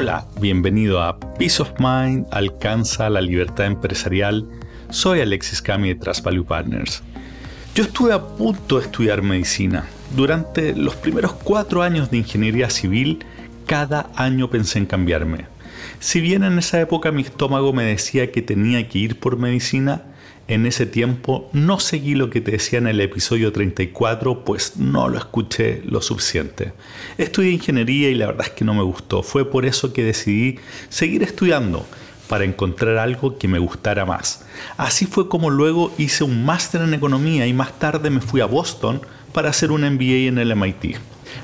Hola, bienvenido a Peace of Mind alcanza la libertad empresarial. Soy Alexis Cami de Trust Partners. Yo estuve a punto de estudiar medicina. Durante los primeros cuatro años de ingeniería civil, cada año pensé en cambiarme. Si bien en esa época mi estómago me decía que tenía que ir por medicina, en ese tiempo no seguí lo que te decía en el episodio 34, pues no lo escuché lo suficiente. Estudié ingeniería y la verdad es que no me gustó. Fue por eso que decidí seguir estudiando para encontrar algo que me gustara más. Así fue como luego hice un máster en economía y más tarde me fui a Boston para hacer un MBA en el MIT.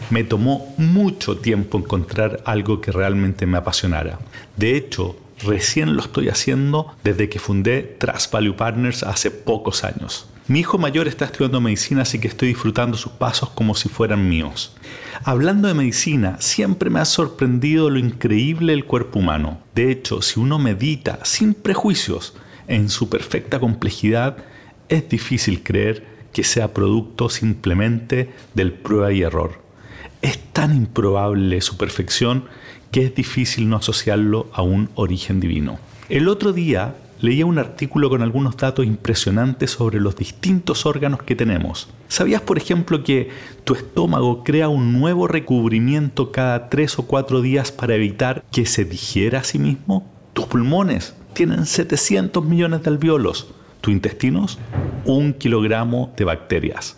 Me tomó mucho tiempo encontrar algo que realmente me apasionara. De hecho, recién lo estoy haciendo desde que fundé Trust Value Partners hace pocos años. Mi hijo mayor está estudiando medicina, así que estoy disfrutando sus pasos como si fueran míos. Hablando de medicina, siempre me ha sorprendido lo increíble del cuerpo humano. De hecho, si uno medita sin prejuicios en su perfecta complejidad, es difícil creer que sea producto simplemente del prueba y error. Es tan improbable su perfección que es difícil no asociarlo a un origen divino. El otro día leía un artículo con algunos datos impresionantes sobre los distintos órganos que tenemos. ¿Sabías, por ejemplo, que tu estómago crea un nuevo recubrimiento cada tres o cuatro días para evitar que se digiera a sí mismo? Tus pulmones tienen 700 millones de alveolos. Tus intestinos, un kilogramo de bacterias.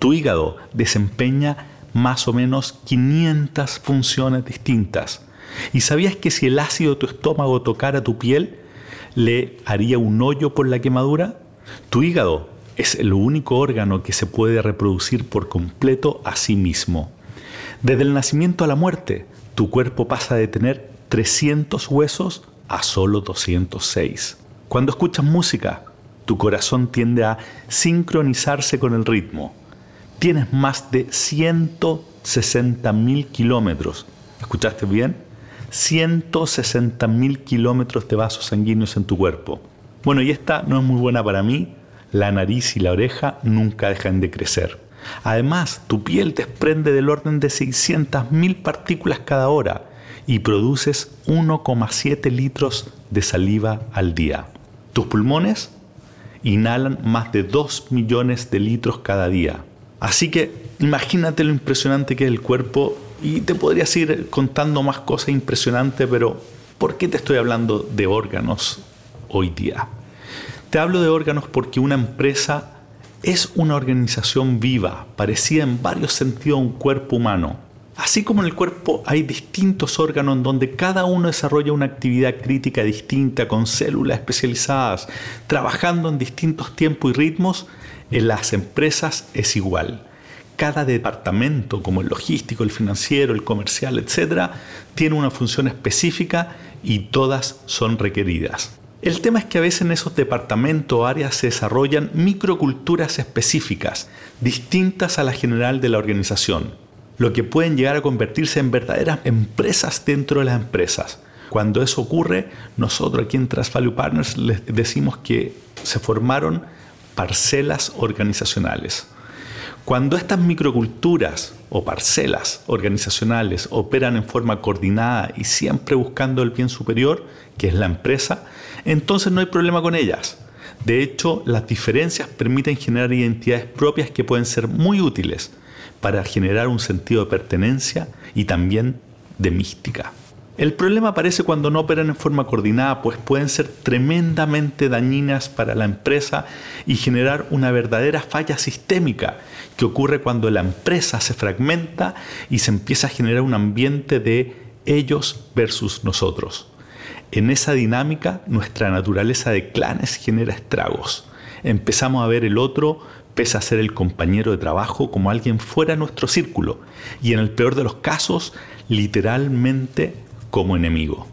Tu hígado desempeña más o menos 500 funciones distintas. ¿Y sabías que si el ácido de tu estómago tocara tu piel, le haría un hoyo por la quemadura? Tu hígado es el único órgano que se puede reproducir por completo a sí mismo. Desde el nacimiento a la muerte, tu cuerpo pasa de tener 300 huesos a solo 206. Cuando escuchas música, tu corazón tiende a sincronizarse con el ritmo. Tienes más de 160 mil kilómetros. ¿Escuchaste bien? 160 mil kilómetros de vasos sanguíneos en tu cuerpo. Bueno, y esta no es muy buena para mí. La nariz y la oreja nunca dejan de crecer. Además, tu piel desprende del orden de 600 mil partículas cada hora y produces 1,7 litros de saliva al día. Tus pulmones inhalan más de 2 millones de litros cada día. Así que imagínate lo impresionante que es el cuerpo y te podría ir contando más cosas impresionantes, pero ¿por qué te estoy hablando de órganos hoy día? Te hablo de órganos porque una empresa es una organización viva, parecida en varios sentidos a un cuerpo humano. Así como en el cuerpo hay distintos órganos en donde cada uno desarrolla una actividad crítica distinta con células especializadas, trabajando en distintos tiempos y ritmos, en las empresas es igual cada departamento, como el logístico, el financiero, el comercial, etc., tiene una función específica y todas son requeridas. El tema es que a veces en esos departamentos o áreas se desarrollan microculturas específicas, distintas a la general de la organización, lo que pueden llegar a convertirse en verdaderas empresas dentro de las empresas. Cuando eso ocurre, nosotros aquí en Trust Value Partners les decimos que se formaron parcelas organizacionales. Cuando estas microculturas o parcelas organizacionales operan en forma coordinada y siempre buscando el bien superior, que es la empresa, entonces no hay problema con ellas. De hecho, las diferencias permiten generar identidades propias que pueden ser muy útiles para generar un sentido de pertenencia y también de mística. El problema aparece cuando no operan en forma coordinada, pues pueden ser tremendamente dañinas para la empresa y generar una verdadera falla sistémica que ocurre cuando la empresa se fragmenta y se empieza a generar un ambiente de ellos versus nosotros. En esa dinámica, nuestra naturaleza de clanes genera estragos. Empezamos a ver el otro, pese a ser el compañero de trabajo, como alguien fuera de nuestro círculo. Y en el peor de los casos, literalmente como enemigo.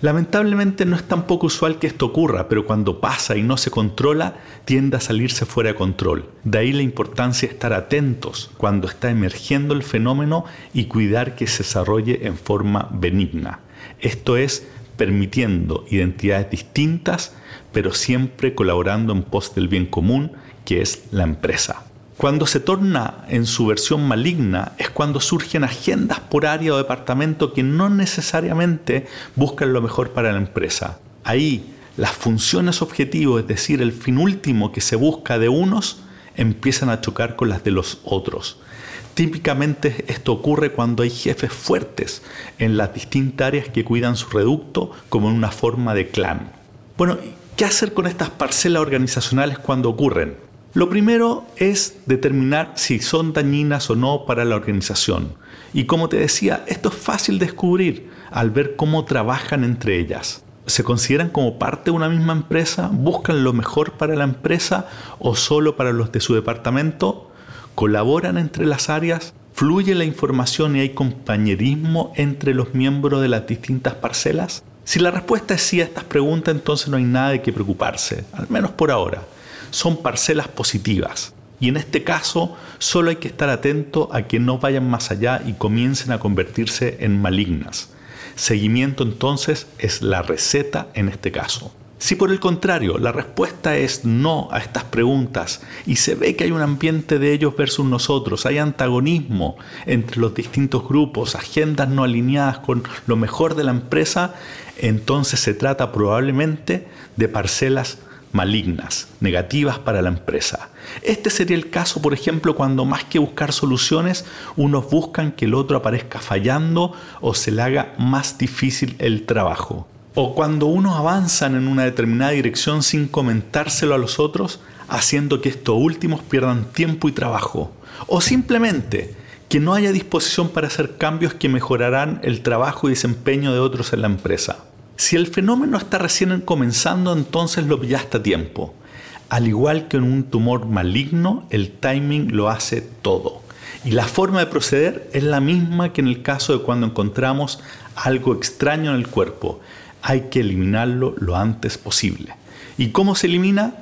Lamentablemente no es tan poco usual que esto ocurra, pero cuando pasa y no se controla, tiende a salirse fuera de control. De ahí la importancia de estar atentos cuando está emergiendo el fenómeno y cuidar que se desarrolle en forma benigna. Esto es permitiendo identidades distintas, pero siempre colaborando en pos del bien común, que es la empresa. Cuando se torna en su versión maligna es cuando surgen agendas por área o departamento que no necesariamente buscan lo mejor para la empresa. Ahí las funciones objetivos, es decir, el fin último que se busca de unos, empiezan a chocar con las de los otros. Típicamente esto ocurre cuando hay jefes fuertes en las distintas áreas que cuidan su reducto como en una forma de clan. Bueno, ¿qué hacer con estas parcelas organizacionales cuando ocurren? Lo primero es determinar si son dañinas o no para la organización. Y como te decía, esto es fácil de descubrir al ver cómo trabajan entre ellas. ¿Se consideran como parte de una misma empresa? ¿Buscan lo mejor para la empresa o solo para los de su departamento? ¿Colaboran entre las áreas? ¿Fluye la información y hay compañerismo entre los miembros de las distintas parcelas? Si la respuesta es sí a estas preguntas, entonces no hay nada de qué preocuparse, al menos por ahora son parcelas positivas. Y en este caso solo hay que estar atento a que no vayan más allá y comiencen a convertirse en malignas. Seguimiento entonces es la receta en este caso. Si por el contrario la respuesta es no a estas preguntas y se ve que hay un ambiente de ellos versus nosotros, hay antagonismo entre los distintos grupos, agendas no alineadas con lo mejor de la empresa, entonces se trata probablemente de parcelas malignas, negativas para la empresa. Este sería el caso, por ejemplo, cuando más que buscar soluciones, unos buscan que el otro aparezca fallando o se le haga más difícil el trabajo. O cuando unos avanzan en una determinada dirección sin comentárselo a los otros, haciendo que estos últimos pierdan tiempo y trabajo. O simplemente que no haya disposición para hacer cambios que mejorarán el trabajo y desempeño de otros en la empresa. Si el fenómeno está recién comenzando, entonces lo pillaste a tiempo. Al igual que en un tumor maligno, el timing lo hace todo. Y la forma de proceder es la misma que en el caso de cuando encontramos algo extraño en el cuerpo. Hay que eliminarlo lo antes posible. ¿Y cómo se elimina?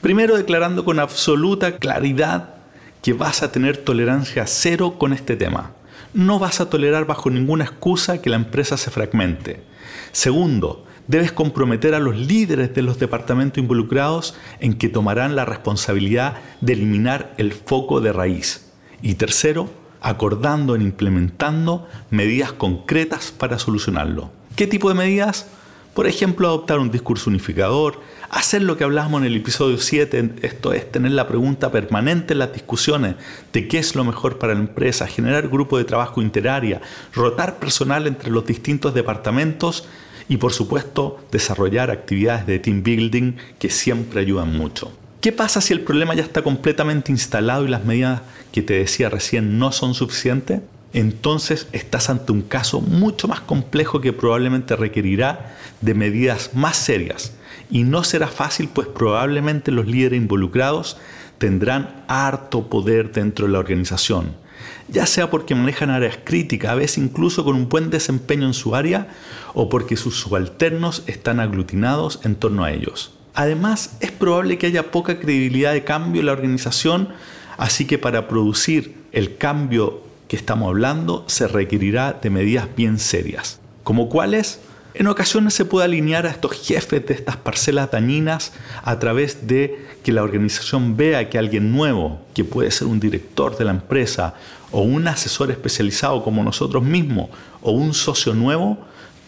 Primero declarando con absoluta claridad que vas a tener tolerancia cero con este tema. No vas a tolerar bajo ninguna excusa que la empresa se fragmente. Segundo, debes comprometer a los líderes de los departamentos involucrados en que tomarán la responsabilidad de eliminar el foco de raíz. Y tercero, acordando e implementando medidas concretas para solucionarlo. ¿Qué tipo de medidas? Por ejemplo, adoptar un discurso unificador, hacer lo que hablamos en el episodio 7, esto es tener la pregunta permanente en las discusiones de qué es lo mejor para la empresa, generar grupos de trabajo interárea, rotar personal entre los distintos departamentos y por supuesto desarrollar actividades de team building que siempre ayudan mucho. ¿Qué pasa si el problema ya está completamente instalado y las medidas que te decía recién no son suficientes? Entonces estás ante un caso mucho más complejo que probablemente requerirá de medidas más serias y no será fácil pues probablemente los líderes involucrados tendrán harto poder dentro de la organización ya sea porque manejan áreas críticas, a veces incluso con un buen desempeño en su área, o porque sus subalternos están aglutinados en torno a ellos. Además, es probable que haya poca credibilidad de cambio en la organización, así que para producir el cambio que estamos hablando se requerirá de medidas bien serias, como cuáles en ocasiones se puede alinear a estos jefes de estas parcelas dañinas a través de que la organización vea que alguien nuevo, que puede ser un director de la empresa o un asesor especializado como nosotros mismos o un socio nuevo,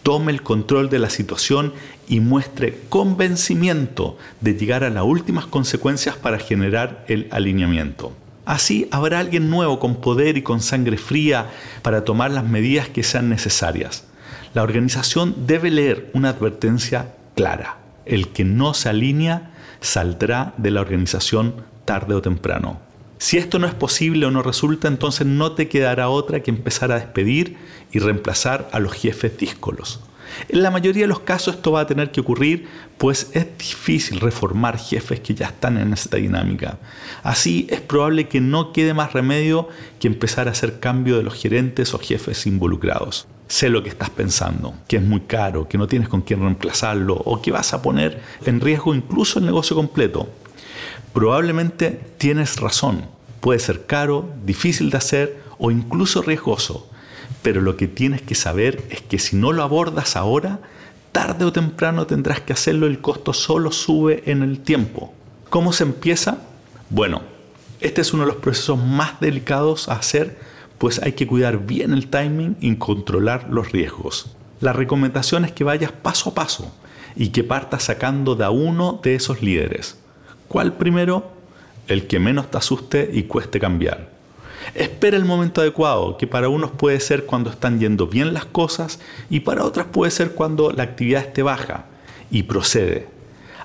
tome el control de la situación y muestre convencimiento de llegar a las últimas consecuencias para generar el alineamiento. Así habrá alguien nuevo con poder y con sangre fría para tomar las medidas que sean necesarias la organización debe leer una advertencia clara. El que no se alinea saldrá de la organización tarde o temprano. Si esto no es posible o no resulta, entonces no te quedará otra que empezar a despedir y reemplazar a los jefes díscolos. En la mayoría de los casos esto va a tener que ocurrir, pues es difícil reformar jefes que ya están en esta dinámica. Así es probable que no quede más remedio que empezar a hacer cambio de los gerentes o jefes involucrados. Sé lo que estás pensando, que es muy caro, que no tienes con quién reemplazarlo o que vas a poner en riesgo incluso el negocio completo. Probablemente tienes razón. Puede ser caro, difícil de hacer o incluso riesgoso. Pero lo que tienes que saber es que si no lo abordas ahora, tarde o temprano tendrás que hacerlo, el costo solo sube en el tiempo. ¿Cómo se empieza? Bueno, Este es uno de los procesos más delicados a hacer, pues hay que cuidar bien el timing y controlar los riesgos. La recomendación es que vayas paso a paso y que partas sacando de a uno de esos líderes. ¿Cuál primero? El que menos te asuste y cueste cambiar. Espera el momento adecuado, que para unos puede ser cuando están yendo bien las cosas y para otras puede ser cuando la actividad esté baja, y procede.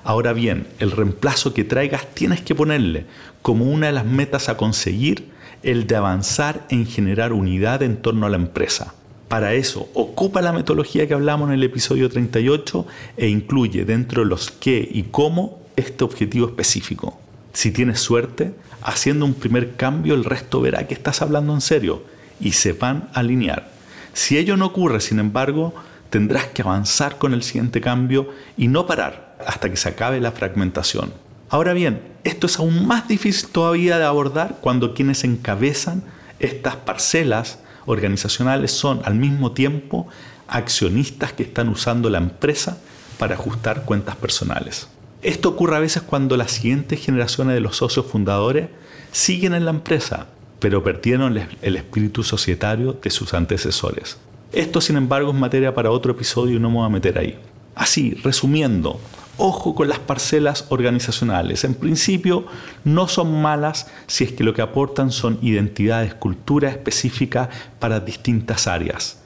Ahora bien, el reemplazo que traigas tienes que ponerle como una de las metas a conseguir el de avanzar en generar unidad en torno a la empresa. Para eso, ocupa la metodología que hablamos en el episodio 38 e incluye dentro de los qué y cómo este objetivo específico. Si tienes suerte, haciendo un primer cambio, el resto verá que estás hablando en serio y se van a alinear. Si ello no ocurre, sin embargo, tendrás que avanzar con el siguiente cambio y no parar hasta que se acabe la fragmentación. Ahora bien, esto es aún más difícil todavía de abordar cuando quienes encabezan estas parcelas organizacionales son al mismo tiempo accionistas que están usando la empresa para ajustar cuentas personales. Esto ocurre a veces cuando las siguientes generaciones de los socios fundadores siguen en la empresa, pero perdieron el espíritu societario de sus antecesores. Esto, sin embargo, es materia para otro episodio y no me voy a meter ahí. Así, resumiendo, ojo con las parcelas organizacionales. En principio, no son malas si es que lo que aportan son identidades, cultura específica para distintas áreas.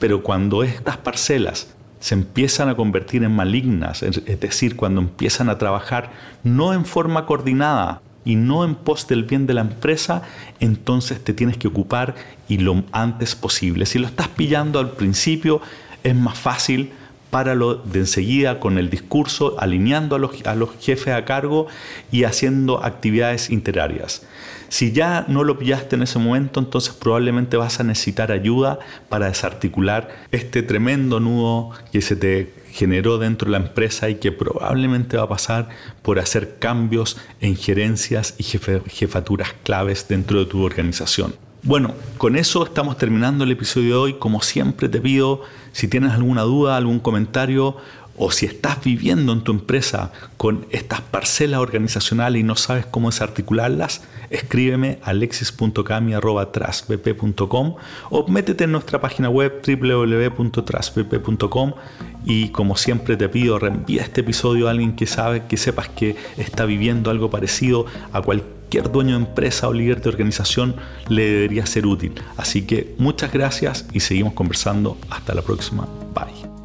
Pero cuando estas parcelas se empiezan a convertir en malignas, es decir, cuando empiezan a trabajar no en forma coordinada y no en pos del bien de la empresa, entonces te tienes que ocupar y lo antes posible. Si lo estás pillando al principio, es más fácil páralo de enseguida con el discurso, alineando a los, a los, jefes a cargo y haciendo actividades interarias. Si ya no lo pillaste en ese momento, entonces probablemente vas a necesitar ayuda para desarticular este tremendo nudo que se te generó dentro de la empresa y que probablemente va a pasar por hacer cambios en gerencias y jefaturas claves dentro de tu organización. Bueno, con eso estamos terminando el episodio de hoy. Como siempre te pido, si tienes alguna duda, algún comentario o si estás viviendo en tu empresa con estas parcelas organizacionales y no sabes cómo desarticularlas, escríbeme a alexis.cami.trasvp.com o métete en nuestra página web www.trasvp.com y como siempre te pido, reenvía este episodio a alguien que sabe, que sepas que está viviendo algo parecido a cualquier dueño de empresa o líder de organización le debería ser útil. Así que muchas gracias y seguimos conversando. Hasta la próxima. Bye.